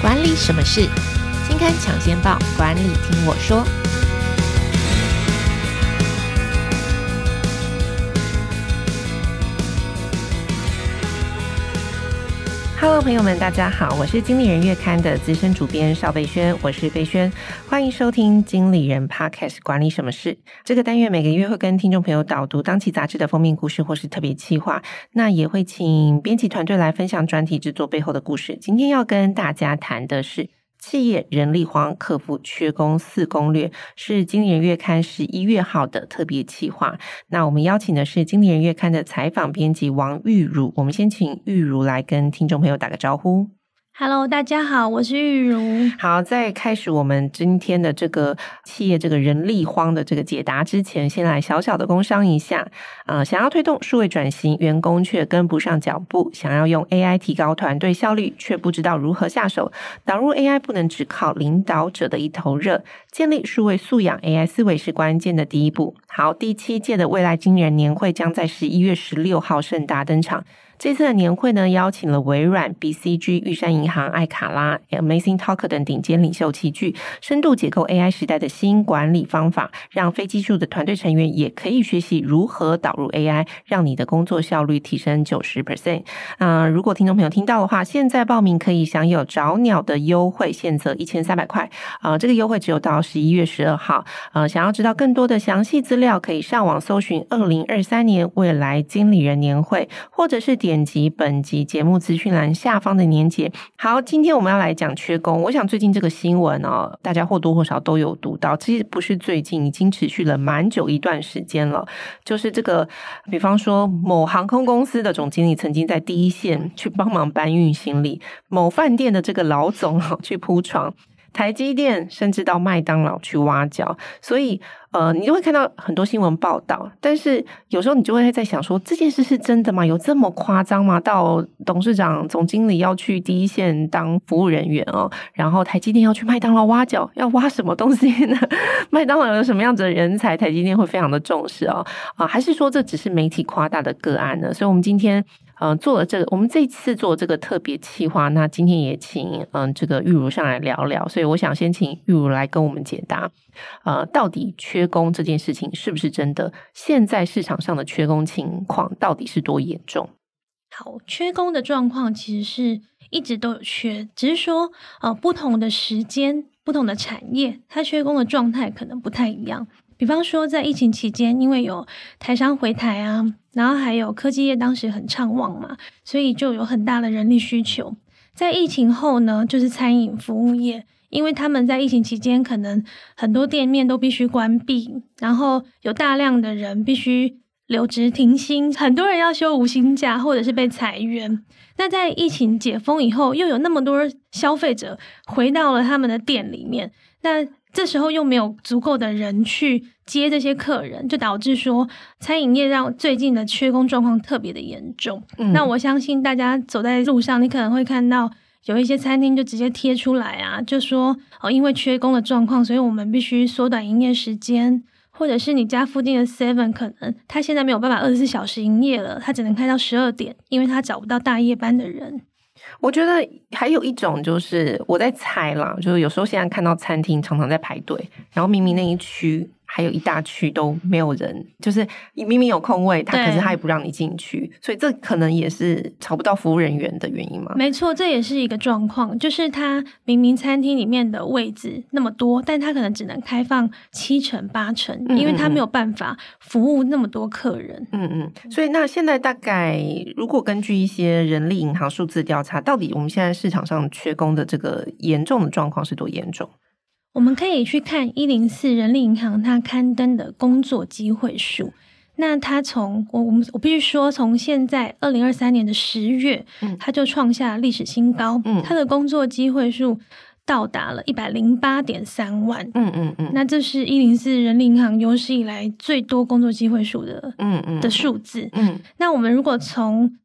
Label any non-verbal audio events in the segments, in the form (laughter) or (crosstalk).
管理什么事？金刊抢先报，管理听我说。Hello，朋友们，大家好，我是经理人月刊的资深主编邵贝萱，我是贝萱，欢迎收听经理人 Podcast 管理什么事。这个单元每个月会跟听众朋友导读当期杂志的封面故事或是特别企划，那也会请编辑团队来分享专题制作背后的故事。今天要跟大家谈的是。企业人力荒，克服缺工四攻略是经理人月刊十一月号的特别企划。那我们邀请的是经理人月刊的采访编辑王玉茹。我们先请玉茹来跟听众朋友打个招呼。Hello，大家好，我是玉如。好，在开始我们今天的这个企业这个人力荒的这个解答之前，先来小小的工商一下。呃，想要推动数位转型，员工却跟不上脚步；想要用 AI 提高团队效率，却不知道如何下手。导入 AI 不能只靠领导者的一头热，建立数位素养 AI 思维是关键的第一步。好，第七届的未来经人年会将在十一月十六号盛大登场。这次的年会呢，邀请了微软、BCG、玉山银行、爱卡拉、Amazing Talk 等顶尖领袖齐聚，深度解构 AI 时代的新管理方法，让非技术的团队成员也可以学习如何导入 AI，让你的工作效率提升九十 percent。啊，如果听众朋友听到的话，现在报名可以享有找鸟的优惠，现折一千三百块。啊，这个优惠只有到十一月十二号。啊，想要知道更多的详细资料，可以上网搜寻二零二三年未来经理人年会，或者是点。点击本集节目资讯栏下方的链接。好，今天我们要来讲缺工。我想最近这个新闻哦，大家或多或少都有读到。其实不是最近，已经持续了蛮久一段时间了。就是这个，比方说某航空公司的总经理曾经在第一线去帮忙搬运行李，某饭店的这个老总去铺床。台积电甚至到麦当劳去挖角，所以呃，你就会看到很多新闻报道。但是有时候你就会在想说，这件事是真的吗？有这么夸张吗？到董事长、总经理要去第一线当服务人员哦，然后台积电要去麦当劳挖角，要挖什么东西呢？(laughs) 麦当劳有什么样子的人才，台积电会非常的重视哦？啊，还是说这只是媒体夸大的个案呢？所以，我们今天。嗯，做了这个，我们这次做这个特别企划，那今天也请嗯这个玉如上来聊聊，所以我想先请玉如来跟我们解答，呃，到底缺工这件事情是不是真的？现在市场上的缺工情况到底是多严重？好，缺工的状况其实是一直都有缺，只是说呃不同的时间、不同的产业，它缺工的状态可能不太一样。比方说，在疫情期间，因为有台商回台啊，然后还有科技业当时很畅旺嘛，所以就有很大的人力需求。在疫情后呢，就是餐饮服务业，因为他们在疫情期间可能很多店面都必须关闭，然后有大量的人必须留职停薪，很多人要休无薪假或者是被裁员。那在疫情解封以后，又有那么多消费者回到了他们的店里面，那。这时候又没有足够的人去接这些客人，就导致说餐饮业让最近的缺工状况特别的严重。嗯。那我相信大家走在路上，你可能会看到有一些餐厅就直接贴出来啊，就说哦，因为缺工的状况，所以我们必须缩短营业时间，或者是你家附近的 Seven 可能他现在没有办法二十四小时营业了，他只能开到十二点，因为他找不到大夜班的人。我觉得还有一种就是我在猜啦，就是有时候现在看到餐厅常常在排队，然后明明那一区。还有一大区都没有人，就是明明有空位，他可是他也不让你进去，所以这可能也是找不到服务人员的原因嘛？没错，这也是一个状况，就是他明明餐厅里面的位置那么多，但他可能只能开放七成八成，嗯嗯嗯，因为他没有办法服务那么多客人。嗯嗯，所以那现在大概如果根据一些人力银行数字调查，到底我们现在市场上缺工的这个严重的状况是多严重？我们可以去看一零四人力银行它刊登的工作机会数。那它从我我们我必须说，从现在二零二三年的十月，嗯，它就创下历史新高。嗯，它的工作机会数到达了一百零八点三万。嗯嗯嗯。那这是一零四人力银行有史以来最多工作机会数的嗯嗯的数字。嗯。那我们如果从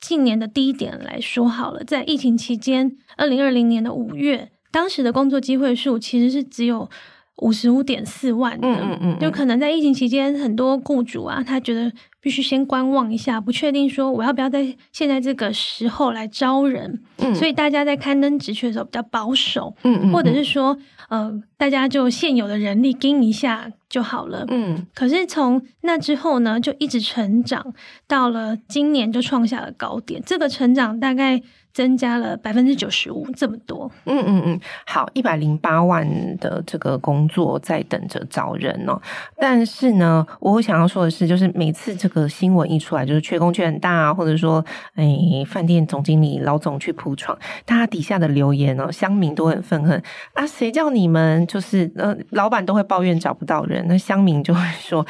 近年的低点来说好了，在疫情期间，二零二零年的五月。当时的工作机会数其实是只有五十五点四万的，嗯嗯嗯，就可能在疫情期间，很多雇主啊，他觉得必须先观望一下，不确定说我要不要在现在这个时候来招人。嗯，所以大家在刊登职缺的时候比较保守。嗯，嗯，或者是说，呃，大家就现有的人力盯一下就好了。嗯，可是从那之后呢，就一直成长，到了今年就创下了高点。这个成长大概。增加了百分之九十五，这么多。嗯嗯嗯，好，一百零八万的这个工作在等着找人哦。但是呢，我想要说的是，就是每次这个新闻一出来，就是缺工缺很大啊，或者说，哎，饭店总经理老总去铺床，大家底下的留言哦，乡民都很愤恨啊，谁叫你们就是呃，老板都会抱怨找不到人，那乡民就会说，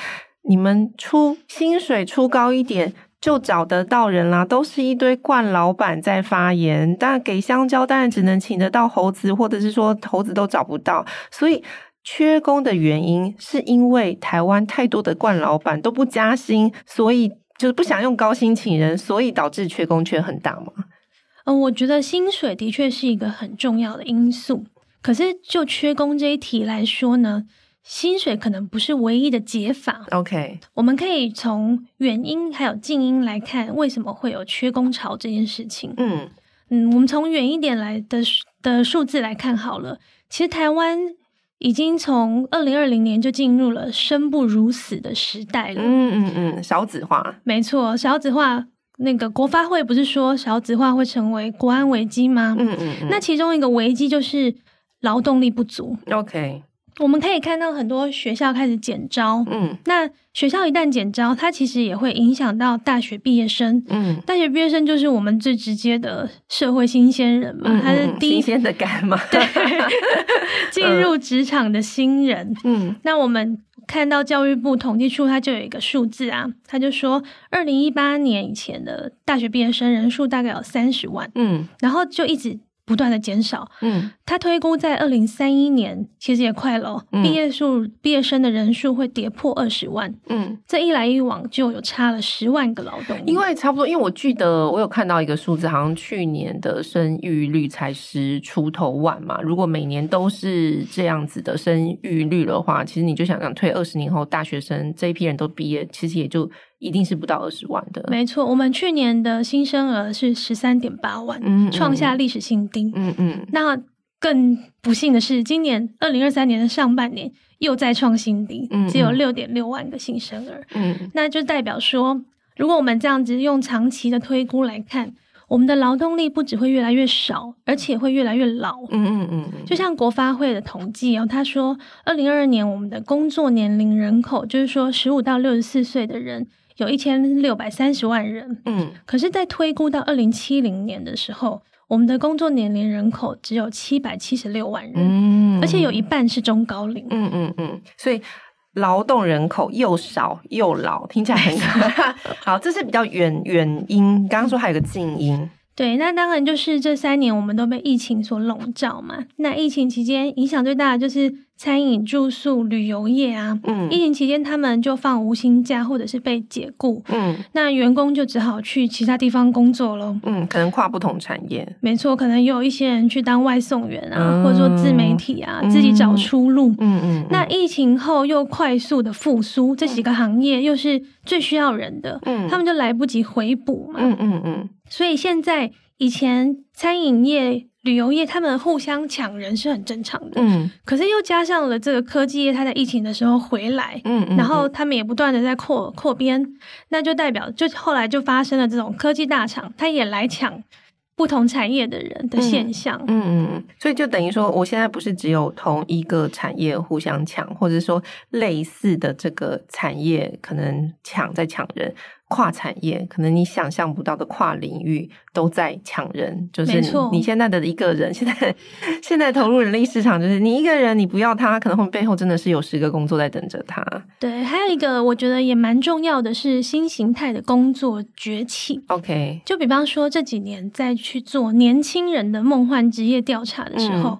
你们出薪水出高一点。就找得到人啦，都是一堆惯老板在发言。但给香蕉，当然只能请得到猴子，或者是说猴子都找不到。所以缺工的原因，是因为台湾太多的惯老板都不加薪，所以就是不想用高薪请人，所以导致缺工缺很大嘛。嗯，我觉得薪水的确是一个很重要的因素。可是就缺工这一题来说呢，薪水可能不是唯一的解法。OK，我们可以从原因还有近因来看，为什么会有缺工潮这件事情。嗯嗯，我们从远一点来的的数字来看好了。其实台湾已经从二零二零年就进入了生不如死的时代了。嗯嗯嗯，少子化，没错，少子化。那个国发会不是说少子化会成为国安危机吗？嗯嗯嗯，那其中一个危机就是劳动力不足。OK。我们可以看到很多学校开始减招，嗯，那学校一旦减招，它其实也会影响到大学毕业生，嗯，大学毕业生就是我们最直接的社会新鲜人嘛，他、嗯、是第一新鲜的干嘛？(laughs) 对，(laughs) 进入职场的新人，嗯，那我们看到教育部统计处，它就有一个数字啊，他就说，二零一八年以前的大学毕业生人数大概有三十万，嗯，然后就一直。不断的减少，嗯，他推估在二零三一年，其实也快了，毕、嗯、业数毕业生的人数会跌破二十万，嗯，这一来一往就有差了十万个劳动力，因为差不多，因为我记得我有看到一个数字，好像去年的生育率才十出头万嘛，如果每年都是这样子的生育率的话，其实你就想想，退二十年后大学生这一批人都毕业，其实也就。一定是不到二十万的，没错。我们去年的新生儿是十三点八万，嗯，创下历史新低。嗯嗯。那更不幸的是，今年二零二三年的上半年又再创新低，嗯，只有六点六万个新生儿。嗯，那就代表说，如果我们这样子用长期的推估来看，我们的劳动力不只会越来越少，而且会越来越老。嗯嗯嗯。就像国发会的统计哦，他说，二零二二年我们的工作年龄人口，就是说十五到六十四岁的人。有一千六百三十万人，嗯，可是，在推估到二零七零年的时候，我们的工作年龄人口只有七百七十六万人，嗯，而且有一半是中高龄，嗯嗯嗯，所以劳动人口又少又老，听起来很可 (laughs) 好，这是比较原原因。刚刚说还有个近因。对，那当然就是这三年我们都被疫情所笼罩嘛。那疫情期间影响最大的就是餐饮、住宿、旅游业啊。嗯，疫情期间他们就放无薪假或者是被解雇。嗯，那员工就只好去其他地方工作喽。嗯，可能跨不同产业。没错，可能有一些人去当外送员啊，嗯、或者说自媒体啊，嗯、自己找出路。嗯嗯。嗯，那疫情后又快速的复苏，这几个行业又是最需要人的，嗯，他们就来不及回补嘛。嗯嗯嗯。嗯所以现在，以前餐饮业、旅游业他们互相抢人是很正常的。嗯，可是又加上了这个科技业，它在疫情的时候回来，嗯，然后他们也不断的在扩扩编，那就代表就后来就发生了这种科技大厂，他也来抢不同产业的人的现象。嗯，所以就等于说，我现在不是只有同一个产业互相抢，或者说类似的这个产业可能抢在抢人。跨产业，可能你想象不到的跨领域都在抢人，就是你现在的一个人，(laughs) 现在现在投入人力市场，就是你一个人，你不要他，可能后背后真的是有十个工作在等着他。对，还有一个我觉得也蛮重要的是新形态的工作崛起。OK，就比方说这几年在去做年轻人的梦幻职业调查的时候，嗯、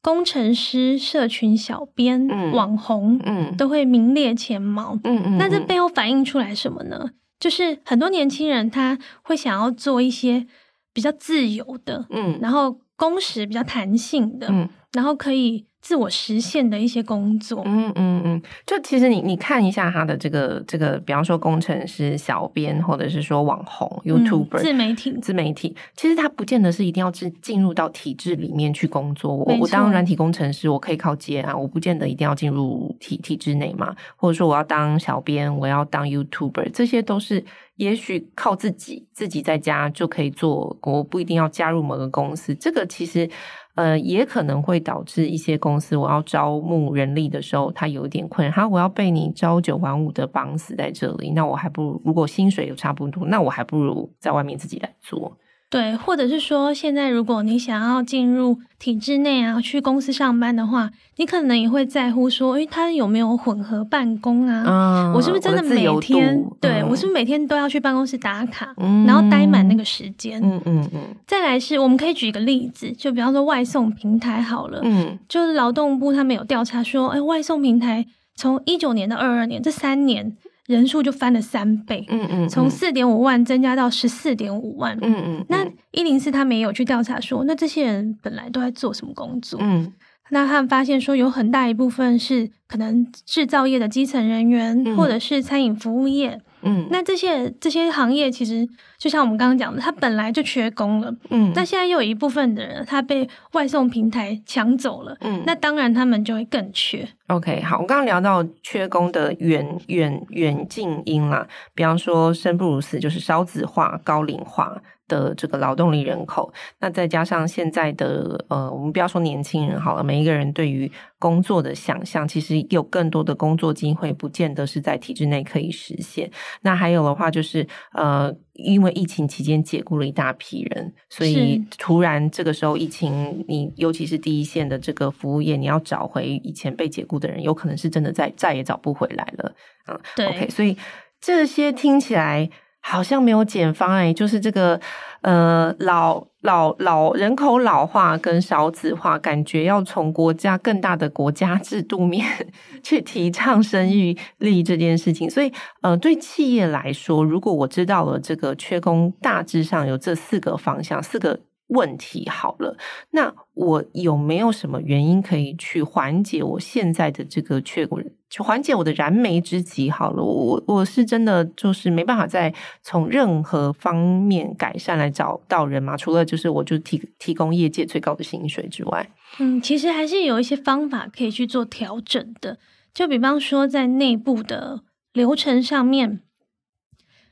工程师、社群小编、嗯、网红，嗯，都会名列前茅。嗯嗯，那这背后反映出来什么呢？就是很多年轻人他会想要做一些比较自由的，嗯，然后工时比较弹性的，嗯，然后可以自我实现的一些工作。嗯嗯嗯，就其实你你看一下他的这个这个，比方说工程师、小编，或者是说网红、YouTuber、自媒体、自媒体，其实他不见得是一定要进进入到体制里面去工作。我我当软体工程师，我可以靠接啊，我不见得一定要进入体体制内嘛。或者说我要当小编，我要当 YouTuber，这些都是也许靠自己自己在家就可以做，我不一定要加入某个公司。这个其实。呃，也可能会导致一些公司，我要招募人力的时候，他有一点困难。哈，我要被你朝九晚五的绑死在这里，那我还不如，如果薪水有差不多，那我还不如在外面自己来做。对，或者是说，现在如果你想要进入体制内啊，去公司上班的话，你可能也会在乎说，诶，他有没有混合办公啊？嗯、我是不是真的每天？嗯、对，我是不是每天都要去办公室打卡，嗯、然后待满那个时间？嗯嗯嗯。再来是，我们可以举一个例子，就比方说外送平台好了，嗯，就是劳动部他们有调查说，诶，外送平台从一九年到二二年这三年。人数就翻了三倍，嗯嗯，从四点五万增加到十四点五万，嗯嗯。那一零四他们也有去调查说，那这些人本来都在做什么工作？嗯，那他们发现说，有很大一部分是可能制造业的基层人员，嗯、或者是餐饮服务业。嗯，那这些这些行业其实就像我们刚刚讲的，他本来就缺工了。嗯，那现在又有一部分的人他被外送平台抢走了。嗯，那当然他们就会更缺。OK，好，我刚刚聊到缺工的远远远近因啦，比方说生不如死，就是少子化、高龄化。的这个劳动力人口，那再加上现在的呃，我们不要说年轻人好了，每一个人对于工作的想象，其实有更多的工作机会，不见得是在体制内可以实现。那还有的话就是呃，因为疫情期间解雇了一大批人，所以突然这个时候疫情，你尤其是第一线的这个服务业，你要找回以前被解雇的人，有可能是真的再再也找不回来了。嗯，对，OK，所以这些听起来。好像没有解方哎，就是这个呃老老老人口老化跟少子化，感觉要从国家更大的国家制度面 (laughs) 去提倡生育力这件事情。所以呃，对企业来说，如果我知道了这个缺工大致上有这四个方向，四个。问题好了，那我有没有什么原因可以去缓解我现在的这个缺工，缓解我的燃眉之急？好了，我我是真的就是没办法再从任何方面改善来找到人嘛？除了就是我就提提供业界最高的薪水之外，嗯，其实还是有一些方法可以去做调整的。就比方说，在内部的流程上面，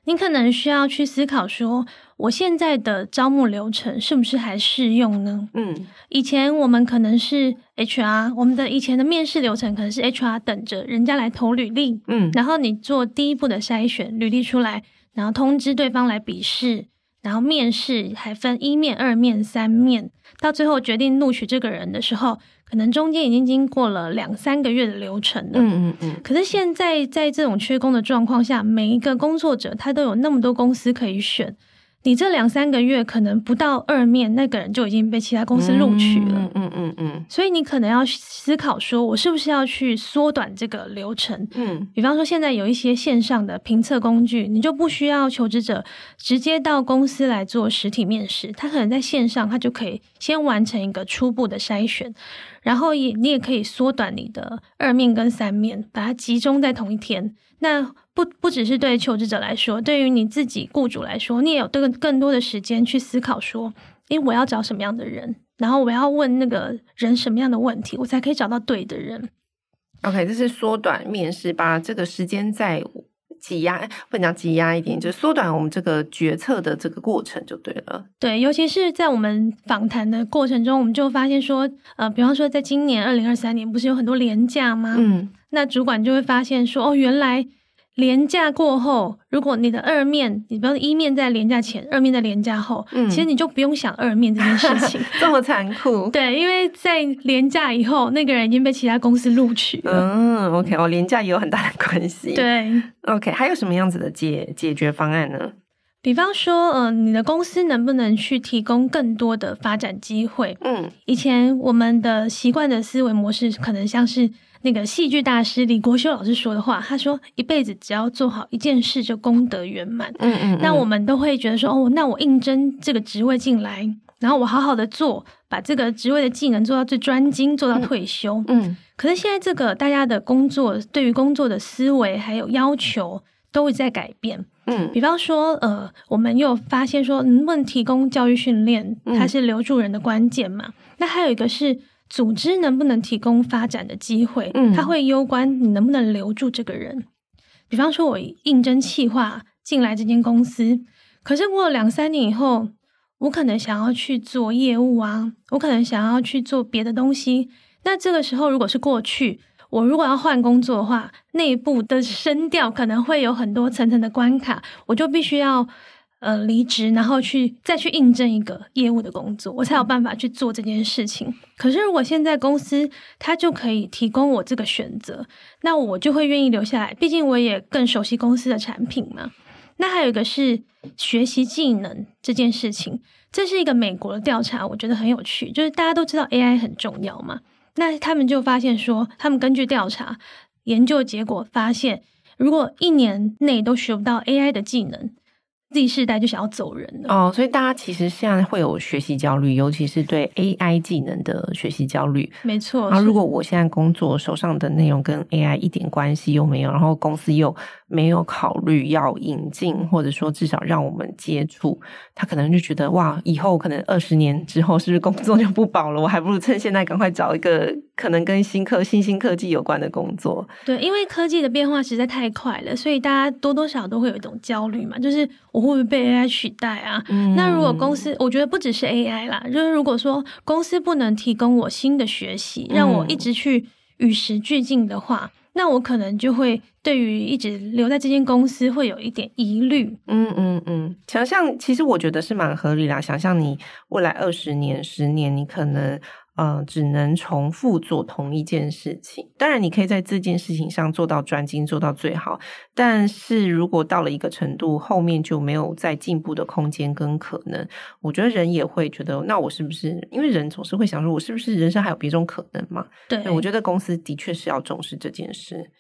你可能需要去思考说。我现在的招募流程是不是还适用呢？嗯，以前我们可能是 HR，我们的以前的面试流程可能是 HR 等着人家来投履历，嗯，然后你做第一步的筛选，履历出来，然后通知对方来笔试，然后面试还分一面、二面、三面，到最后决定录取这个人的时候，可能中间已经经过了两三个月的流程了。嗯嗯嗯。可是现在在这种缺工的状况下，每一个工作者他都有那么多公司可以选。你这两三个月可能不到二面，那个人就已经被其他公司录取了。嗯嗯嗯嗯。所以你可能要思考说，我是不是要去缩短这个流程？嗯。比方说，现在有一些线上的评测工具，你就不需要求职者直接到公司来做实体面试，他可能在线上，他就可以先完成一个初步的筛选，然后也你也可以缩短你的二面跟三面，把它集中在同一天。那不不只是对求职者来说，对于你自己雇主来说，你也有更更多的时间去思考说，诶，我要找什么样的人，然后我要问那个人什么样的问题，我才可以找到对的人。OK，这是缩短面试，把这个时间再挤压，不能讲挤压一点，就缩短我们这个决策的这个过程就对了。对，尤其是在我们访谈的过程中，我们就发现说，呃，比方说在今年二零二三年，不是有很多廉价吗？嗯，那主管就会发现说，哦，原来。连假过后，如果你的二面，你比方说一面在廉价前，二面在廉价后，嗯，其实你就不用想二面这件事情，(laughs) 这么残酷。(laughs) 对，因为在廉价以后，那个人已经被其他公司录取了。嗯，OK，哦，廉价也有很大的关系。对，OK，还有什么样子的解解决方案呢？比方说，呃，你的公司能不能去提供更多的发展机会？嗯，以前我们的习惯的思维模式，可能像是。那个戏剧大师李国修老师说的话，他说：“一辈子只要做好一件事，就功德圆满。”嗯嗯，那我们都会觉得说：“哦，那我应征这个职位进来，然后我好好的做，把这个职位的技能做到最专精，做到退休。嗯，嗯，可是现在这个大家的工作，对于工作的思维还有要求都会在改变。嗯，比方说，呃，我们又发现说，能不能提供教育训练，它是留住人的关键嘛？嗯、那还有一个是组织能不能提供发展的机会，嗯，它会攸关你能不能留住这个人。比方说，我应征企划进来这间公司，可是过了两三年以后，我可能想要去做业务啊，我可能想要去做别的东西。那这个时候，如果是过去，我如果要换工作的话，内部的升调可能会有很多层层的关卡，我就必须要呃离职，然后去再去应征一个业务的工作，我才有办法去做这件事情。可是如果现在公司它就可以提供我这个选择，那我就会愿意留下来，毕竟我也更熟悉公司的产品嘛。那还有一个是学习技能这件事情，这是一个美国的调查，我觉得很有趣，就是大家都知道 AI 很重要嘛。那他们就发现说，他们根据调查研究结果发现，如果一年内都学不到 AI 的技能，Z 世代就想要走人了。哦，所以大家其实现在会有学习焦虑，尤其是对 AI 技能的学习焦虑。没错。然后如果我现在工作手上的内容跟 AI 一点关系又没有，然后公司又没有考虑要引进，或者说至少让我们接触，他可能就觉得哇，以后可能二十年之后是不是工作就不保了？我还不如趁现在赶快找一个可能跟新科新兴科技有关的工作。对，因为科技的变化实在太快了，所以大家多多少少都会有一种焦虑嘛，就是我会不会被 AI 取代啊？嗯、那如果公司，我觉得不只是 AI 啦，就是如果说公司不能提供我新的学习，让我一直去与时俱进的话。那我可能就会对于一直留在这间公司会有一点疑虑。嗯嗯嗯，想象其实我觉得是蛮合理啦。想象你未来二十年、十年，你可能。嗯，只能重复做同一件事情。当然，你可以在这件事情上做到专精，做到最好。但是如果到了一个程度，后面就没有再进步的空间跟可能。我觉得人也会觉得，那我是不是？因为人总是会想说，我是不是人生还有别种可能嘛？对，我觉得公司的确是要重视这件事。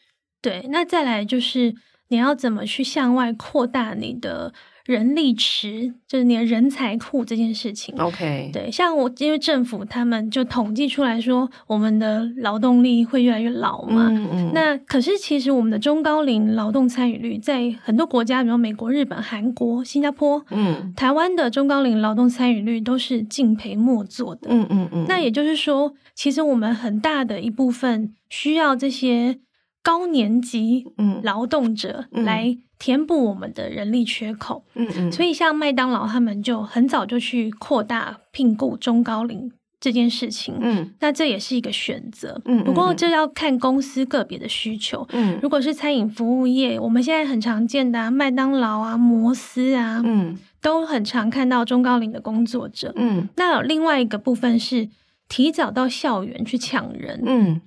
对，那再来就是你要怎么去向外扩大你的。人力池就是你的人才库这件事情。OK，对，像我因为政府他们就统计出来说，我们的劳动力会越来越老嘛。嗯嗯。那可是其实我们的中高龄劳动参与率在很多国家，比如美国、日本、韩国、新加坡，嗯，台湾的中高龄劳动参与率都是敬陪末座的。嗯嗯嗯。那也就是说，其实我们很大的一部分需要这些高年级嗯劳动者来。填补我们的人力缺口，嗯嗯，所以像麦当劳他们就很早就去扩大聘雇中高龄这件事情，嗯，那这也是一个选择，嗯，不过这要看公司个别的需求，嗯，如果是餐饮服务业，我们现在很常见的啊，麦当劳啊、摩斯啊，嗯，都很常看到中高龄的工作者，嗯，那有另外一个部分是提早到校园去抢人，嗯。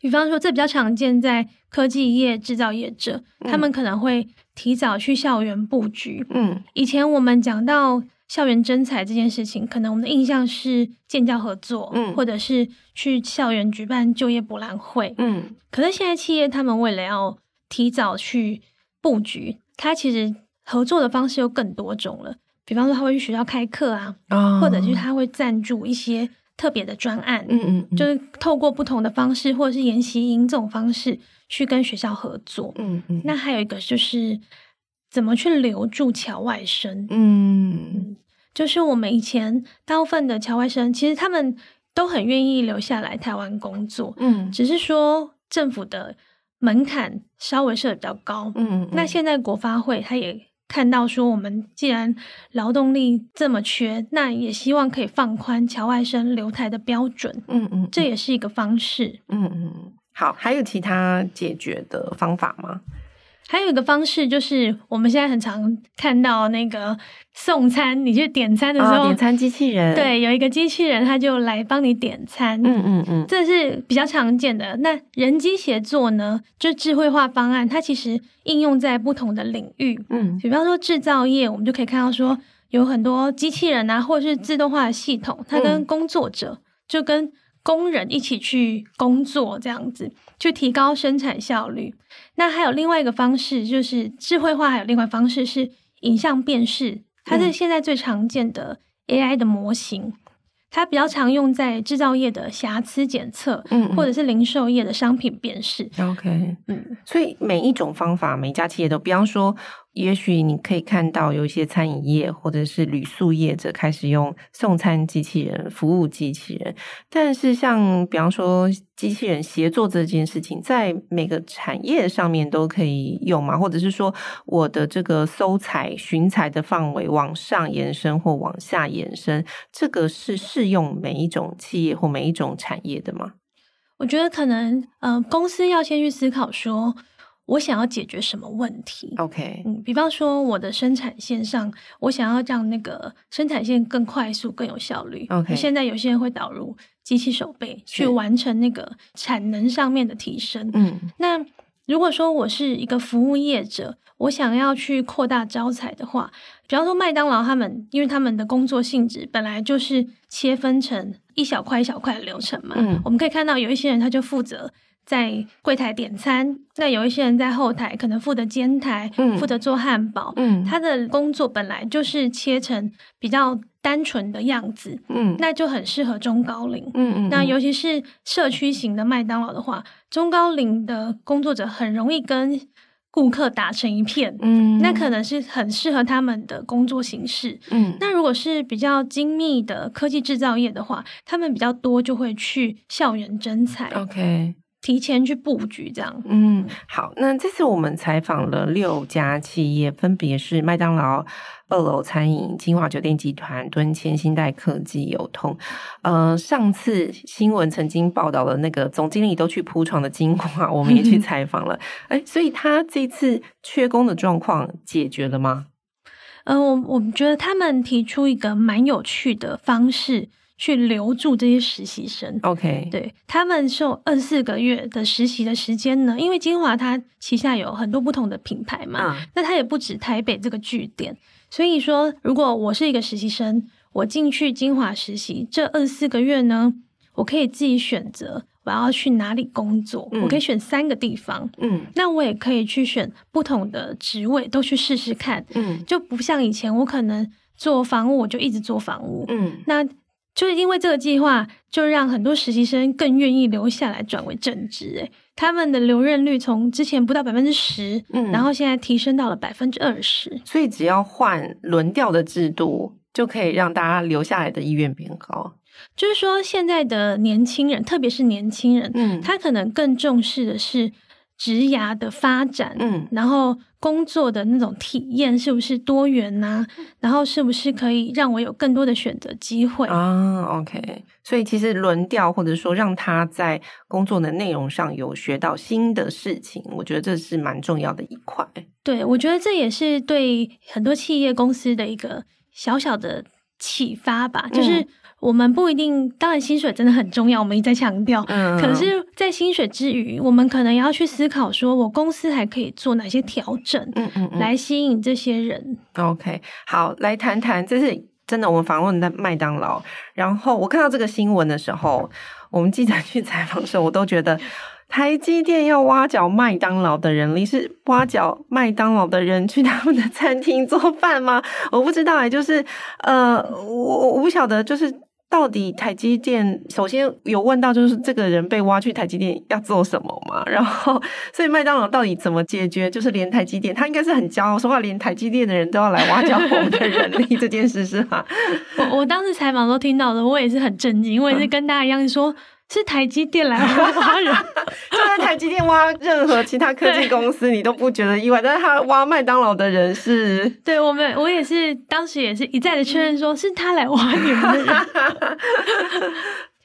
比方说，这比较常见在科技业、制造业者，嗯、他们可能会提早去校园布局。嗯，以前我们讲到校园征才这件事情，可能我们的印象是建教合作，嗯，或者是去校园举办就业博览会，嗯。可是现在企业他们为了要提早去布局，他其实合作的方式又更多种了。比方说，他会去学校开课啊，哦、或者是他会赞助一些。特别的专案，嗯，嗯嗯，就是透过不同的方式，或者是研习营这种方式去跟学校合作，嗯嗯。那还有一个就是怎么去留住侨外生，嗯，就是我们以前大部分的侨外生，其实他们都很愿意留下来台湾工作，嗯，只是说政府的门槛稍微设得比较高，嗯，嗯。那现在国发会他也。看到说，我们既然劳动力这么缺，那也希望可以放宽侨外生留台的标准。嗯嗯，嗯，这也是一个方式。嗯嗯，好，还有其他解决的方法吗？还有一个方式就是，我们现在很常看到那个送餐，你去点餐的时候，哦、点餐机器人，对，有一个机器人，他就来帮你点餐。嗯嗯嗯，这是比较常见的。那人机协作呢，就智慧化方案，它其实应用在不同的领域。嗯，比方说制造业，我们就可以看到说，有很多机器人啊，或者是自动化的系统，它跟工作者、嗯、就跟工人一起去工作，这样子去提高生产效率。那还有另外一个方式，就是智慧化。还有另外一个方式是影像辨识，它是现在最常见的 AI 的模型。它比较常用在制造业的瑕疵检测，嗯，或者是零售业的商品辨识。OK，嗯，所以每一种方法，每一家企业都，比方说。也许你可以看到有一些餐饮业或者是旅宿业者开始用送餐机器人、服务机器人，但是像比方说机器人协作这件事情，在每个产业上面都可以用吗？或者是说我的这个搜采、寻采的范围往上延伸或往下延伸，这个是适用每一种企业或每一种产业的吗？我觉得可能，呃，公司要先去思考说。我想要解决什么问题？OK，嗯，比方说我的生产线上，我想要让那个生产线更快速、更有效率。OK，现在有些人会导入机器手背去完成那个产能上面的提升。嗯，那如果说我是一个服务业者，我想要去扩大招财的话，比方说麦当劳他们，因为他们的工作性质本来就是切分成一小块一小块的流程嘛。嗯，我们可以看到有一些人他就负责。在柜台点餐，那有一些人在后台可能负责煎台，嗯、负责做汉堡。嗯，他的工作本来就是切成比较单纯的样子，嗯，那就很适合中高龄。嗯嗯，那尤其是社区型的麦当劳的话，中高龄的工作者很容易跟顾客打成一片。嗯，那可能是很适合他们的工作形式。嗯，那如果是比较精密的科技制造业的话，他们比较多就会去校园征才。OK。提前去布局，这样。嗯，好。那这次我们采访了六家企业，分别是麦当劳、二楼餐饮、金华酒店集团、敦谦、新代科技、友通。呃，上次新闻曾经报道了那个总经理都去铺床的金华，我们也去采访了。哎、嗯，所以他这次缺工的状况解决了吗？呃，我我们觉得他们提出一个蛮有趣的方式。去留住这些实习生，OK，对，他们受二十四个月的实习的时间呢，因为金华它旗下有很多不同的品牌嘛，嗯、那它也不止台北这个据点，所以说如果我是一个实习生，我进去金华实习这二十四个月呢，我可以自己选择我要去哪里工作，嗯、我可以选三个地方，嗯，那我也可以去选不同的职位都去试试看，嗯，就不像以前我可能做房屋我就一直做房屋，嗯，那。就是因为这个计划，就让很多实习生更愿意留下来转为正职。诶，他们的留任率从之前不到百分之十，嗯，然后现在提升到了百分之二十。所以只要换轮调的制度，就可以让大家留下来的意愿变高。就是说，现在的年轻人，特别是年轻人，嗯，他可能更重视的是。职涯的发展，嗯，然后工作的那种体验是不是多元呐、啊？然后是不是可以让我有更多的选择机会啊？OK，所以其实轮调或者说让他在工作的内容上有学到新的事情，我觉得这是蛮重要的一块。对，我觉得这也是对很多企业公司的一个小小的启发吧，就是。我们不一定，当然薪水真的很重要，我们一再强调。嗯，可是，在薪水之余，我们可能也要去思考，说我公司还可以做哪些调整，嗯嗯，来吸引这些人。OK，好，来谈谈，这是真的，我们访问的麦当劳。然后我看到这个新闻的时候，我们记者去采访的时候，我都觉得。台积电要挖角麦当劳的人力，是挖角麦当劳的人去他们的餐厅做饭吗？我不知道哎，就是呃，我我不晓得，就是到底台积电首先有问到，就是这个人被挖去台积电要做什么嘛？然后，所以麦当劳到底怎么解决？就是连台积电，他应该是很骄傲，说话连台积电的人都要来挖角我们的人力这件事是吧？(laughs) 我我当时采访都听到了，我也是很震惊，我也是跟大家一样说。是台积电来挖人，(laughs) 就在台积电挖任何其他科技公司，你都不觉得意外。但是他挖麦当劳的人是，(laughs) 对我们，我也是当时也是一再的确认，说是他来挖你们的人。(laughs)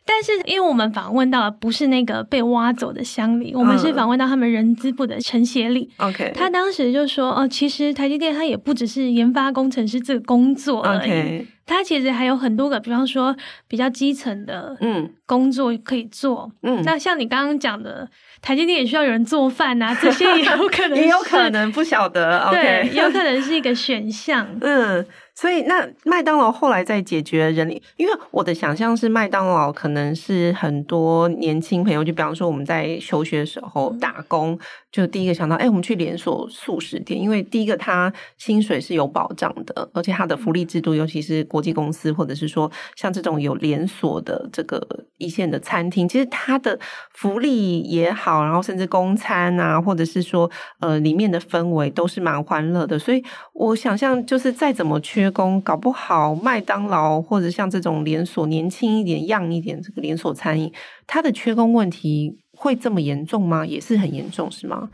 但是，因为我们访问到的不是那个被挖走的乡里，我们是访问到他们人资部的陈协理。OK，他当时就说：“哦，其实台积电它也不只是研发工程师这个工作而已，Okay. 它其实还有很多个，比方说比较基层的嗯工作可以做。嗯，那像你刚刚讲的，台积电也需要有人做饭啊，这些也有可能，(laughs) 也有可能不晓得。对，有可能是一个选项。嗯。”所以，那麦当劳后来在解决人力，因为我的想象是麦当劳可能是很多年轻朋友，就比方说我们在求学的时候打工，就第一个想到，哎，我们去连锁素食店，因为第一个它薪水是有保障的，而且它的福利制度，尤其是国际公司，或者是说像这种有连锁的这个一线的餐厅，其实它的福利也好，然后甚至公餐啊，或者是说呃里面的氛围都是蛮欢乐的。所以我想象，就是再怎么缺工，搞不好麦当劳或者像这种连锁年轻一点、样一点这个连锁餐饮，它的缺工问题会这么严重吗？也是很严重，是吗？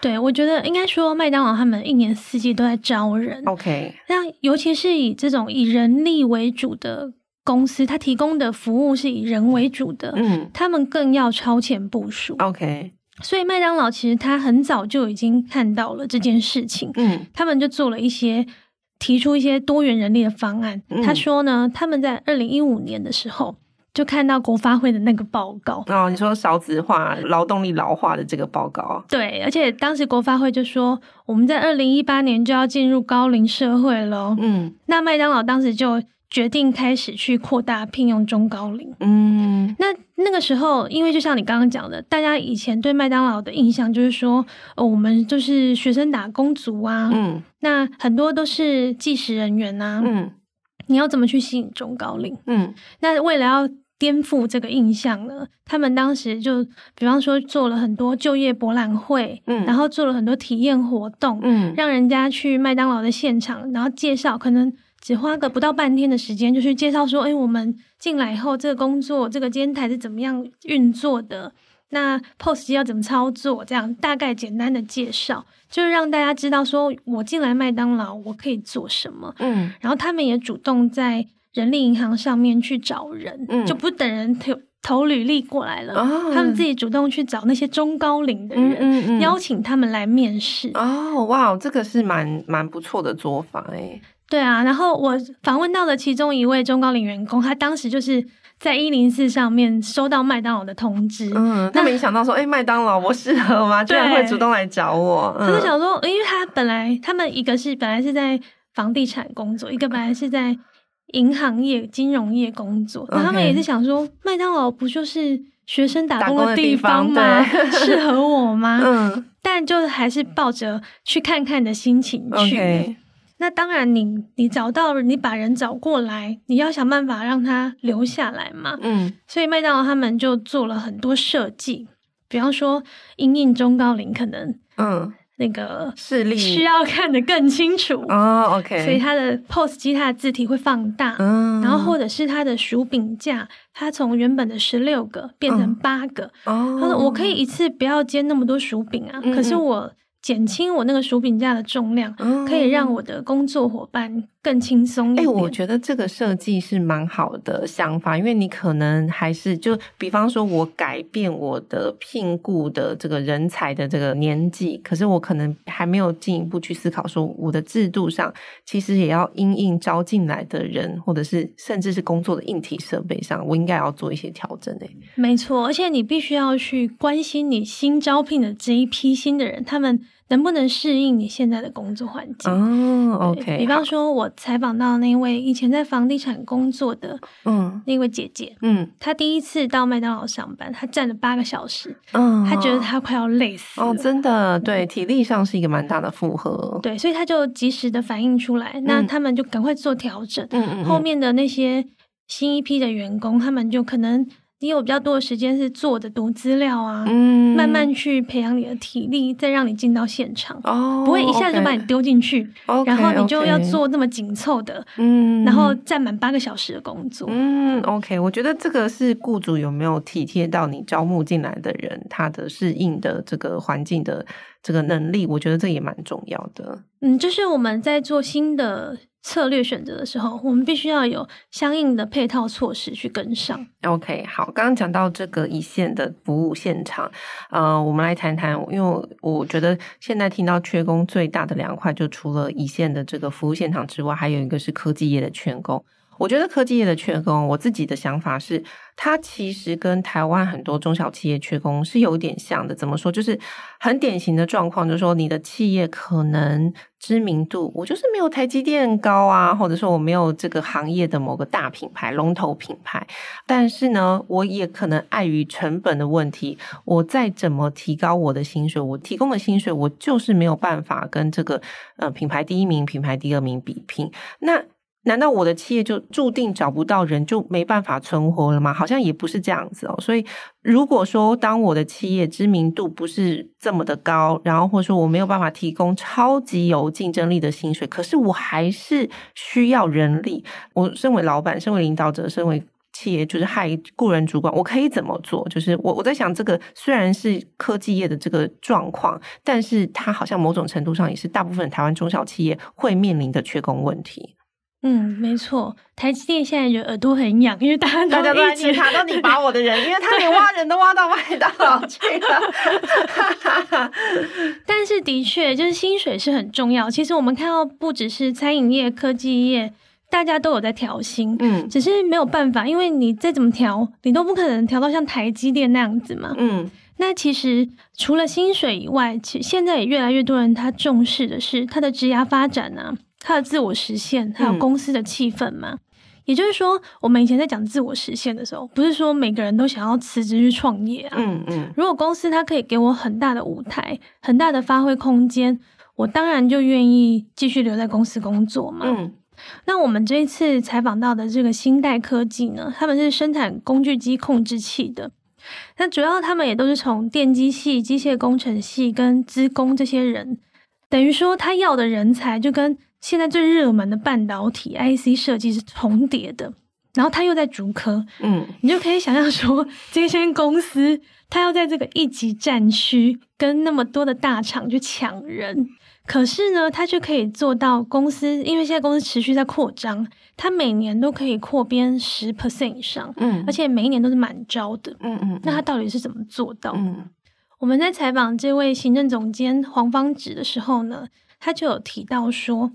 对，我觉得应该说，麦当劳他们一年四季都在招人。OK，那尤其是以这种以人力为主的公司，它提供的服务是以人为主的，嗯，他们更要超前部署。OK，所以麦当劳其实他很早就已经看到了这件事情，嗯，他们就做了一些提出一些多元人力的方案。嗯，他说呢，他们在二零一五年的时候。就看到国发会的那个报告。哦，你说少子化、劳动力老化的这个报告，对，而且当时国发会就说，我们在二零一八年就要进入高龄社会了，嗯，那麦当劳当时就决定开始去扩大聘用中高龄，嗯，那那个时候，因为就像你刚刚讲的，大家以前对麦当劳的印象就是说，哦，我们就是学生打工族啊，嗯，那很多都是计时人员啊，嗯，你要怎么去吸引中高龄？嗯，那为了要颠覆这个印象了，他们当时就比方说做了很多就业博览会，嗯，然后做了很多体验活动，嗯，让人家去麦当劳的现场，然后介绍，可能只花个不到半天的时间，就去介绍说，哎，我们进来以后这个工作，这个煎台是怎么样运作的，那 POS 机要怎么操作，这样大概简单的介绍，就是让大家知道说我进来麦当劳我可以做什么，嗯，然后他们也主动在。人力银行上面去找人，嗯、就不等人投投履历过来了，哦、他们自己主动去找那些中高龄的人，嗯嗯嗯、邀请他们来面试。哦，哇，这个是蛮蛮不错的做法诶。对啊，然后我访问到了其中一位中高龄员工，他当时就是在一零四上面收到麦当劳的通知，嗯，他没想到说，哎那，麦当劳我适合吗？居然会主动来找我。嗯、他就想说，因为他本来他们一个是本来是在房地产工作，一个本来是在。银行业、金融业工作，那 Okay. 他们也是想说，麦当劳不就是学生打工的地方吗？适合我吗？嗯，但就还是抱着去看看的心情去。Okay. 那当然你，你你找到了，你把人找过来，你要想办法让他留下来嘛。嗯，所以麦当劳他们就做了很多设计，比方说，因应中高龄可能，嗯。那个视力需要看得更清楚哦，OK，所以它的 POS 机它的字体会放大，嗯，然后或者是它的薯饼架，它从原本的十六个变成八个，哦，他说我可以一次不要煎那么多薯饼啊，嗯嗯，可是我。减轻我那个薯饼架的重量，嗯、可以让我的工作伙伴更轻松一点。哎、欸，我觉得这个设计是蛮好的想法，因为你可能还是就比方说，我改变我的聘雇的这个人才的这个年纪，可是我可能还没有进一步去思考说，我的制度上其实也要因应招进来的人，或者是甚至是工作的硬体设备上，我应该要做一些调整。哎，没错，而且你必须要去关心你新招聘的这一批新的人，他们。能不能适应你现在的工作环境？哦，OK。比方说，我采访到那位以前在房地产工作的，嗯，那位姐姐，嗯，她第一次到麦当劳上班，她站了八个小时，嗯，她觉得她快要累死了。哦，真的，对，体力上是一个蛮大的负荷。对，所以她就及时的反映出来，那他们就赶快做调整。嗯嗯，后面的那些新一批的员工，他们就可能。你有比较多的时间是坐着读资料啊，嗯，慢慢去培养你的体力，再让你进到现场，哦，不会一下子就把你丢进去，okay, 然后你就要做那么紧凑的，嗯，然后站满八个小时的工作，嗯，OK，我觉得这个是雇主有没有体贴到你招募进来的人他的适应的这个环境的这个能力，我觉得这也蛮重要的。嗯，就是我们在做新的。策略选择的时候，我们必须要有相应的配套措施去跟上。OK，好，刚刚讲到这个一线的服务现场，呃，我们来谈谈，因为我觉得现在听到缺工最大的两块，就除了一线的这个服务现场之外，还有一个是科技业的缺工。我觉得科技业的缺工，我自己的想法是，它其实跟台湾很多中小企业缺工是有点像的。怎么说？就是很典型的状况，就是说你的企业可能知名度，我就是没有台积电高啊，或者说我没有这个行业的某个大品牌、龙头品牌。但是呢，我也可能碍于成本的问题，我再怎么提高我的薪水，我提供的薪水，我就是没有办法跟这个呃品牌第一名、品牌第二名比拼。那难道我的企业就注定找不到人，就没办法存活了吗？好像也不是这样子哦。所以，如果说当我的企业知名度不是这么的高，然后或者说我没有办法提供超级有竞争力的薪水，可是我还是需要人力。我身为老板，身为领导者，身为企业就是害雇人主管，我可以怎么做？就是我我在想，这个虽然是科技业的这个状况，但是它好像某种程度上也是大部分台湾中小企业会面临的缺工问题。嗯，没错，台积电现在就耳朵很痒，因为大家大家都在检查到你把我的人，因为他连挖人都挖到麦当劳去了。(laughs) 但是的确，就是薪水是很重要。其实我们看到，不只是餐饮业、科技业，大家都有在调薪，嗯，只是没有办法，因为你再怎么调，你都不可能调到像台积电那样子嘛，嗯。那其实除了薪水以外，其实现在也越来越多人他重视的是他的职涯发展啊。他的自我实现，还有公司的气氛嘛？嗯、也就是说，我们以前在讲自我实现的时候，不是说每个人都想要辞职去创业啊。嗯嗯。如果公司它可以给我很大的舞台，很大的发挥空间，我当然就愿意继续留在公司工作嘛。嗯。那我们这一次采访到的这个新代科技呢，他们是生产工具机控制器的。那主要他们也都是从电机系、机械工程系跟资工这些人，等于说他要的人才就跟。现在最热门的半导体 IC 设计是重叠的，然后它又在竹科，嗯，你就可以想象说，这些公司它要在这个一级战区跟那么多的大厂去抢人，可是呢，它却可以做到公司，因为现在公司持续在扩张，它每年都可以扩编十 percent 以上，嗯，而且每一年都是满招的，嗯嗯，那它到底是怎么做到？嗯，我们在采访这位行政总监黄方植的时候呢，他就有提到说。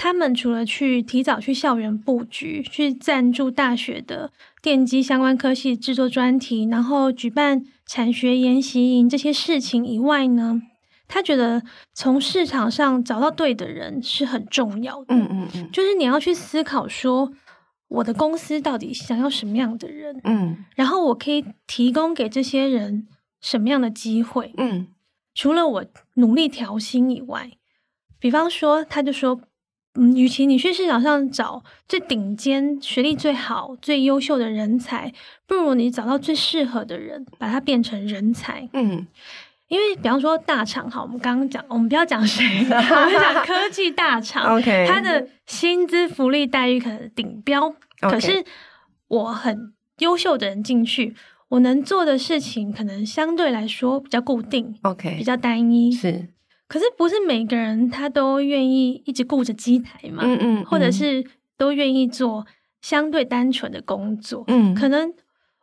他们除了去提早去校园布局，去赞助大学的电机相关科系制作专题，然后举办产学研习营这些事情以外呢，他觉得从市场上找到对的人是很重要的。嗯嗯嗯，就是你要去思考说，我的公司到底想要什么样的人？嗯，然后我可以提供给这些人什么样的机会？嗯，除了我努力调薪以外，比方说，他就说。嗯，与其你去市场上找最顶尖、学历最好、最优秀的人才，不如你找到最适合的人，把它变成人才。嗯，因为比方说大厂，好，我们刚刚讲，我们不要讲谁，(laughs) 我们讲科技大厂。(laughs) OK，它的薪资福利待遇可能顶标.可是我很优秀的人进去，我能做的事情可能相对来说比较固定，OK，比较单一，是。可是不是每个人他都愿意一直顾着机台嘛？嗯嗯，嗯，或者是都愿意做相对单纯的工作。嗯，可能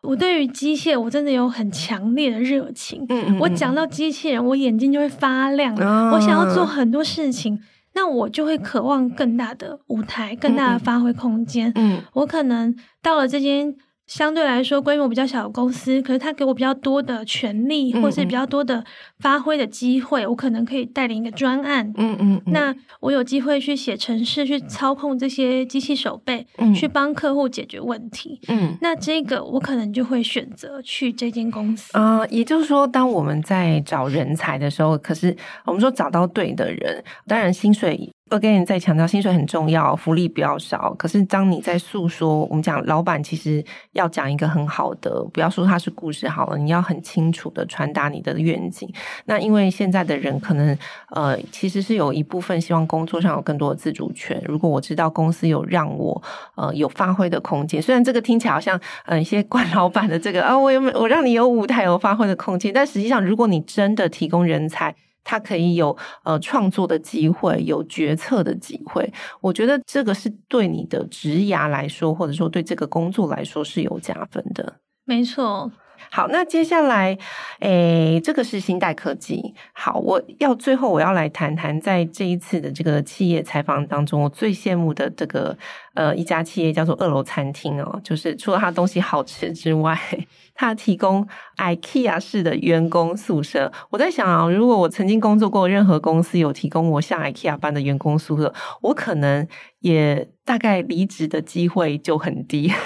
我对于机械我真的有很强烈的热情。嗯嗯，我讲到机器人，我眼睛就会发亮。嗯，我想要做很多事情，那我就会渴望更大的舞台，更大的发挥空间。嗯，我可能到了这间。相对来说，规模比较小的公司，可是他给我比较多的权利，或是比较多的发挥的机会，我可能可以带领一个专案。嗯嗯，那我有机会去写程式，去操控这些机器手背，去帮客户解决问题。嗯，那这个我可能就会选择去这间公司。啊、呃，也就是说，当我们在找人才的时候，可是我们说找到对的人，当然薪水。Again，再强调薪水很重要，福利不要少。可是当你在诉说，我们讲老板其实要讲一个很好的，不要说他是故事好了，你要很清楚的传达你的愿景。那因为现在的人可能呃，其实是有一部分希望工作上有更多的自主权。如果我知道公司有让我呃有发挥的空间，虽然这个听起来好像呃一些惯老板的这个啊，我有我让你有舞台有发挥的空间，但实际上如果你真的提供人才。他可以有呃创作的机会，有决策的机会。我觉得这个是对你的职涯来说，或者说对这个工作来说是有加分的。没错。好，那接下来，诶，这个是新代科技。好，我要最后我要来谈谈，在这一次的这个企业采访当中，我最羡慕的这个呃一家企业叫做二楼餐厅哦，就是除了它东西好吃之外，(laughs) 它提供 IKEA 式的员工宿舍。我在想啊，如果我曾经工作过任何公司有提供我像 IKEA 般的员工宿舍，我可能也大概离职的机会就很低。(laughs)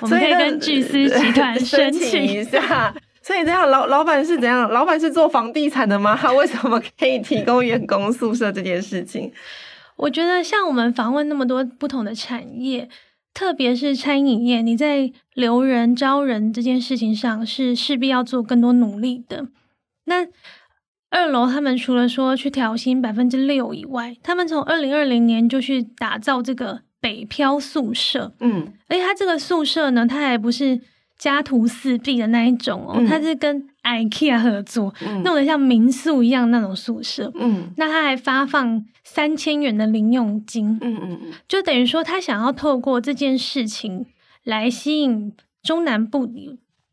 我们可以跟巨思集团 (laughs) 申请一下。所以这样，老老板是怎样？老板是做房地产的吗？他为什么可以提供员工宿舍这件事情？(laughs) 我觉得像我们访问那么多不同的产业，特别是餐饮业，你在留人招人这件事情上是势必要做更多努力的。那二楼他们除了说去调薪百分之六以外，他们从二零二零年就去打造这个北漂宿舍，嗯，而且他这个宿舍呢，它还不是家徒四壁的那一种哦，它、嗯、是跟 IKEA 合作，嗯、弄得像民宿一样那种宿舍，嗯，那他还发放三千元的零用金，嗯嗯嗯，就等于说他想要透过这件事情来吸引中南部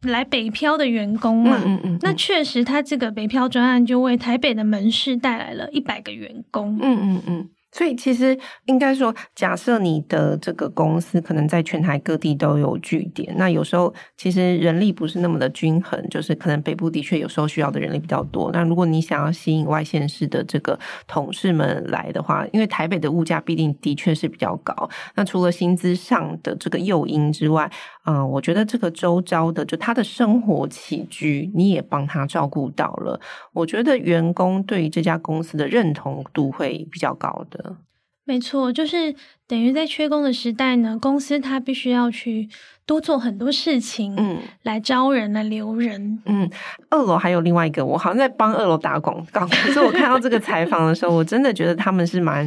来北漂的员工嘛，嗯嗯，嗯，那确实，他这个北漂专案就为台北的门市带来了一百个员工，嗯嗯嗯。所以其实应该说，假设你的这个公司可能在全台各地都有据点，那有时候其实人力不是那么的均衡，就是可能北部的确有时候需要的人力比较多。那如果你想要吸引外县市的这个同事们来的话，因为台北的物价必定的确是比较高，那除了薪资上的这个诱因之外，嗯、我觉得这个周遭的就他的生活起居，你也帮他照顾到了，我觉得员工对于这家公司的认同度会比较高的。没错，就是等于在缺工的时代呢，公司它必须要去多做很多事情，嗯，来招人、来留人。嗯，二楼还有另外一个，我好像在帮二楼打广告。(laughs) 可是我看到这个采访的时候，我真的觉得他们是蛮，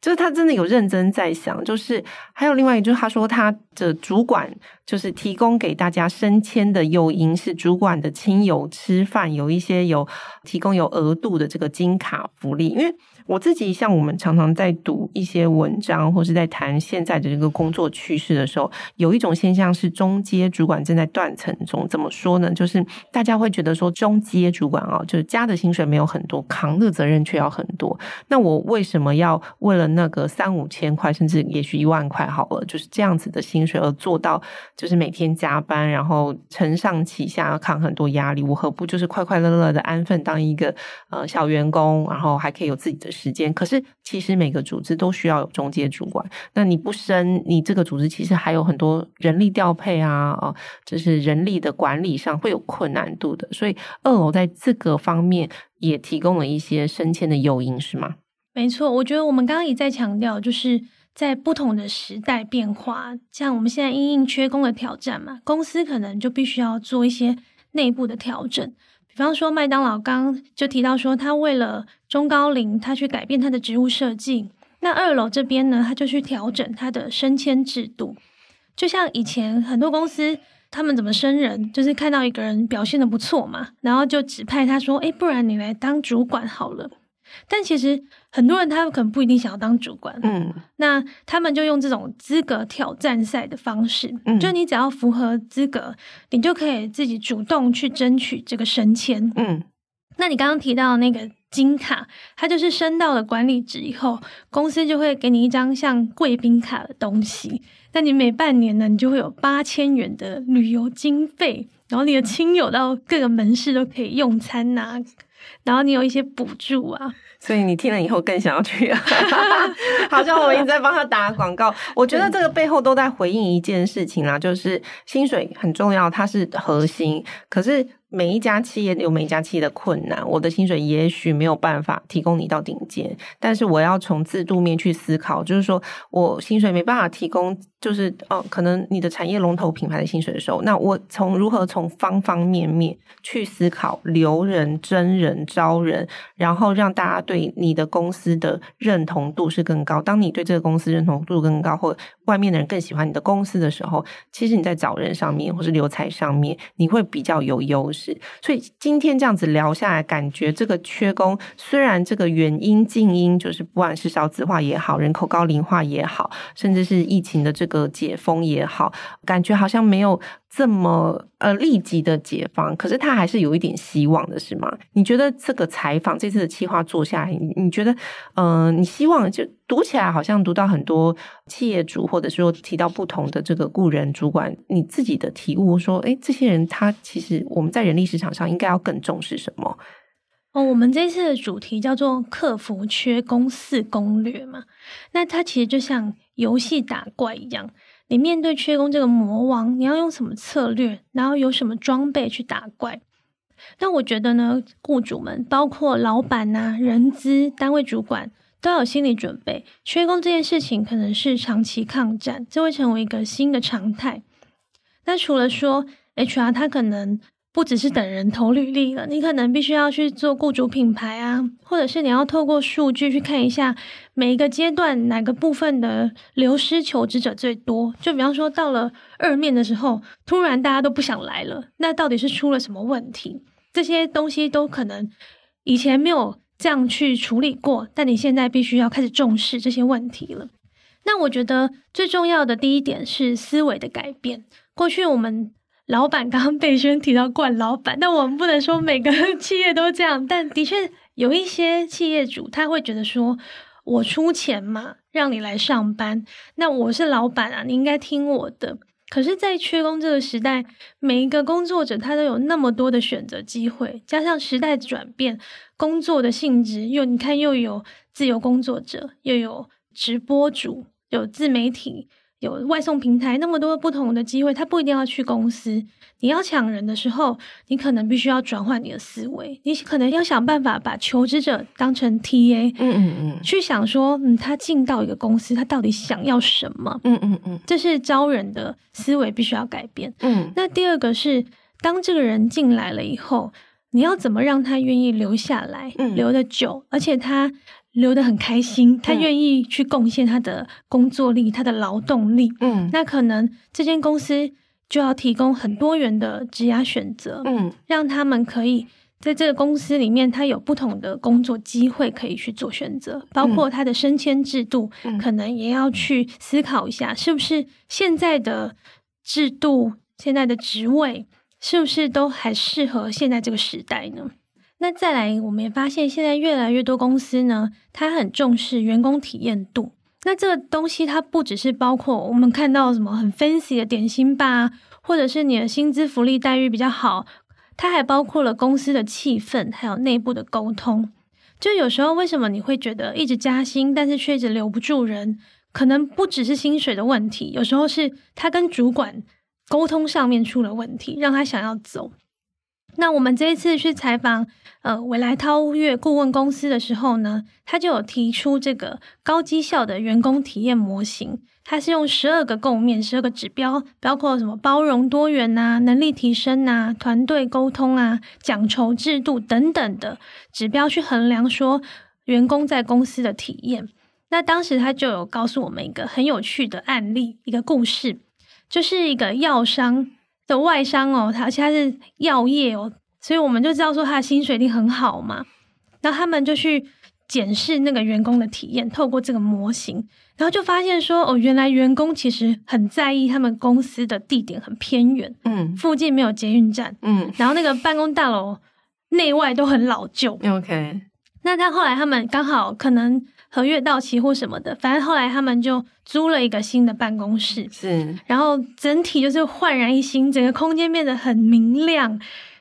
就是他真的有认真在想。就是还有另外一个，就是他说他的主管就是提供给大家升迁的诱因是主管的亲友吃饭，有一些有提供有额度的这个金卡福利，因为。我自己像我们常常在读一些文章，或是在谈现在的这个工作趋势的时候，有一种现象是中阶主管正在断层中。怎么说呢？就是大家会觉得说中阶主管啊，就是加的薪水没有很多，扛的责任却要很多。那我为什么要为了那个三五千块，甚至也许一万块好了，就是这样子的薪水而做到，就是每天加班，然后承上启下要扛很多压力？我何不就是快快乐乐的安分当一个呃小员工，然后还可以有自己的时间，可是其实每个组织都需要有中介主管。那你不升，你这个组织其实还有很多人力调配啊，哦，就是人力的管理上会有困难度的。所以二楼在这个方面也提供了一些升迁的诱因，是吗？没错，我觉得我们刚刚一再强调，就是在不同的时代变化，像我们现在因应缺工的挑战嘛，公司可能就必须要做一些内部的调整。比方说，麦当劳刚就提到说，他为了中高龄，他去改变他的职务设计。那二楼这边呢，他就去调整他的升迁制度。就像以前很多公司，他们怎么升人，就是看到一个人表现的不错嘛，然后就指派他说：“诶，不然你来当主管好了。”但其实很多人他可能不一定想要当主管，嗯，那他们就用这种资格挑战赛的方式，嗯，就你只要符合资格，你就可以自己主动去争取这个升迁，嗯，那你刚刚提到那个金卡，它就是升到了管理职以后，公司就会给你一张像贵宾卡的东西，那你每半年呢，你就会有八千元的旅游经费，然后你的亲友到各个门市都可以用餐呐、啊。然后你有一些补助啊，所以你听了以后更想要去，(laughs) 好像我一直在帮他打广告。我觉得这个背后都在回应一件事情啦，就是薪水很重要，它是核心，可是。每一家企业有每一家企业的困难，我的薪水也许没有办法提供你到顶尖，但是我要从制度面去思考，就是说我薪水没办法提供，就是哦，可能你的产业龙头品牌的薪水的时候，那我从如何从方方面面去思考留人、真人、招人，然后让大家对你的公司的认同度是更高。当你对这个公司认同度更高，或外面的人更喜欢你的公司的时候，其实你在找人上面或是留才上面，你会比较有优势。所以今天这样子聊下来，感觉这个缺工虽然这个原因静因就是不管是少子化也好，人口高龄化也好，甚至是疫情的这个解封也好，感觉好像没有这么呃立即的解放，可是他还是有一点希望的，是吗？你觉得这个采访这次的企划做下来，你你觉得嗯、呃，你希望就读起来好像读到很多企业主，或者说提到不同的这个雇人主管，你自己的体悟说，诶，这些人他其实我们在人力市场上应该要更重视什么？哦，我们这次的主题叫做克服缺工四攻略嘛，那它其实就像游戏打怪一样。你面对缺工这个魔王，你要用什么策略？然后有什么装备去打怪？但我觉得呢，雇主们包括老板呐、啊、人资单位主管，都有心理准备。缺工这件事情可能是长期抗战，这会成为一个新的常态。那除了说 HR，他可能不只是等人投履历了，你可能必须要去做雇主品牌啊，或者是你要透过数据去看一下每一个阶段哪个部分的流失求职者最多。就比方说到了二面的时候，突然大家都不想来了，那到底是出了什么问题？这些东西都可能以前没有这样去处理过，但你现在必须要开始重视这些问题了。那我觉得最重要的第一点是思维的改变。过去我们老板刚刚被宣提到惯老板，但我们不能说每个企业都这样，但的确有一些企业主他会觉得说，我出钱嘛，让你来上班，那我是老板啊，你应该听我的。可是，在缺工这个时代，每一个工作者他都有那么多的选择机会，加上时代转变，工作的性质又你看又有自由工作者，又有直播主，有自媒体。有外送平台那么多不同的机会，他不一定要去公司。你要抢人的时候，你可能必须要转换你的思维，你可能要想办法把求职者当成 TA，嗯嗯嗯，去想说，嗯，他进到一个公司，他到底想要什么？嗯嗯嗯，这是招人的思维必须要改变。嗯，那第二个是，当这个人进来了以后，你要怎么让他愿意留下来，嗯、留得久，而且他。留得很开心，他愿意去贡献他的工作力、他的劳动力。嗯，那可能这间公司就要提供很多元的职涯选择，嗯，让他们可以在这个公司里面，他有不同的工作机会可以去做选择，包括他的升迁制度，可能也要去思考一下，是不是现在的制度、现在的职位，是不是都还适合现在这个时代呢？那再来，我们也发现现在越来越多公司呢，它很重视员工体验度。那这个东西它不只是包括我们看到什么很 fancy 的点心吧，或者是你的薪资福利待遇比较好，它还包括了公司的气氛，还有内部的沟通。就有时候为什么你会觉得一直加薪，但是却一直留不住人？可能不只是薪水的问题，有时候是他跟主管沟通上面出了问题，让他想要走。那我们这一次去采访，呃，纬来韬越顾问公司的时候呢，他就有提出这个高绩效的员工体验模型。它是用十二个构面、十二个指标，包括什么包容多元啊、能力提升啊、团队沟通啊、奖酬制度等等的指标去衡量说员工在公司的体验。那当时他就有告诉我们一个很有趣的案例，一个故事，就是一个药商。的外商哦，他而且他是药业哦，所以我们就知道说他的薪水一定很好嘛。然后他们就去检视那个员工的体验，透过这个模型，然后就发现说哦，原来员工其实很在意他们公司的地点很偏远，嗯，附近没有捷运站，嗯，然后那个办公大楼内外都很老旧，OK。那他后来他们刚好可能。合约到期或什么的，反正后来他们就租了一个新的办公室，是，然后整体就是焕然一新，整个空间变得很明亮，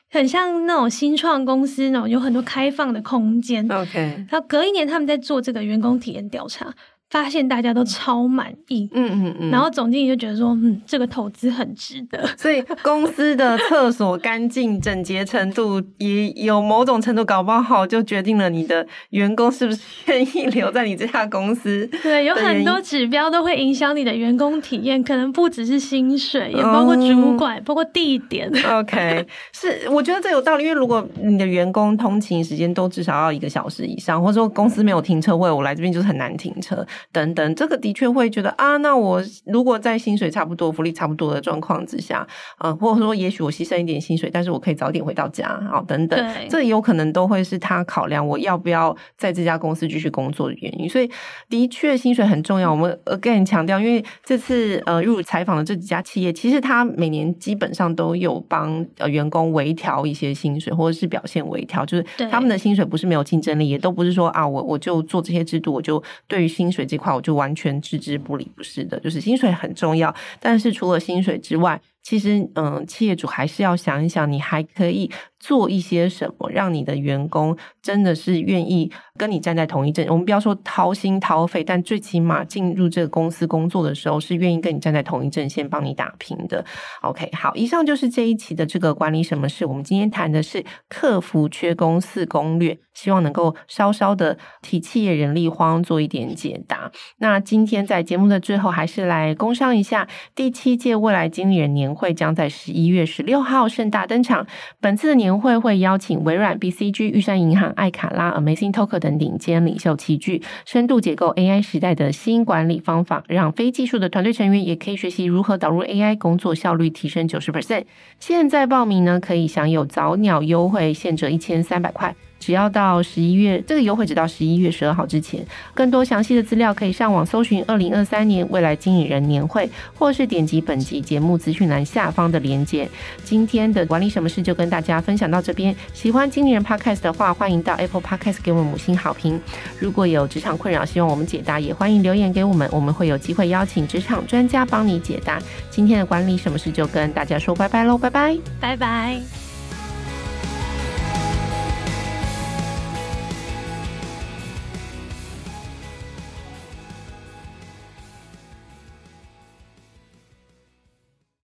很像那种新创公司那种有很多开放的空间。OK，然后隔一年他们在做这个员工体验调查。发现大家都超满意，嗯嗯嗯，然后总经理就觉得说，嗯，这个投资很值得。(laughs) 所以公司的厕所干净整洁程度也有某种程度搞不好，就决定了你的员工是不是愿意留在你这家公司。对，有很多指标都会影响你的员工体验，可能不只是薪水，也包括主管，嗯、包括地点。OK，(laughs) 是，我觉得这有道理，因为如果你的员工通勤时间都至少要一个小时以上，或者说公司没有停车位，我来这边就是很难停车。等等，这个的确会觉得啊，那我如果在薪水差不多、福利差不多的状况之下，啊、呃，或者说也许我牺牲一点薪水，但是我可以早点回到家，啊，等等，这有可能都会是他考量我要不要在这家公司继续工作的原因。所以，的确薪水很重要。我们 again 强调，因为这次呃入采访的这几家企业，其实他每年基本上都有帮呃员工微调一些薪水，或者是表现微调，就是他们的薪水不是没有竞争力，也都不是说啊，我我就做这些制度，我就对于薪水这块我就完全置之不理，不是的，就是薪水很重要，但是除了薪水之外，其实，嗯，企业主还是要想一想，你还可以做一些什么，让你的员工真的是愿意跟你站在同一阵。我们不要说掏心掏肺，但最起码进入这个公司工作的时候，是愿意跟你站在同一阵线，帮你打拼的。OK，好，以上就是这一期的这个管理什么事。我们今天谈的是客服缺工四攻略，希望能够稍稍的替企业人力荒做一点解答。那今天在节目的最后，还是来工商一下第七届未来经理人年会将在十一月十六号盛大登场。本次的年会会邀请微软、BCG、玉山银行、艾卡拉、Amazing Token 等顶尖领袖齐聚，深度解构 AI 时代的新管理方法，让非技术的团队成员也可以学习如何导入 AI，工作效率提升九十 percent。现在报名呢，可以享有早鸟优惠，现折一千三百块。只要到十一月，这个优惠只到十一月十二号之前。更多详细的资料可以上网搜寻二零二三年未来经理人年会，或是点击本集节目资讯栏下方的链接。今天的管理什么事就跟大家分享到这边。喜欢经理人 Podcast 的话，欢迎到 Apple Podcast 给我们五星好评。如果有职场困扰，希望我们解答，也欢迎留言给我们，我们会有机会邀请职场专家帮你解答。今天的管理什么事就跟大家说拜拜喽，拜拜，拜拜。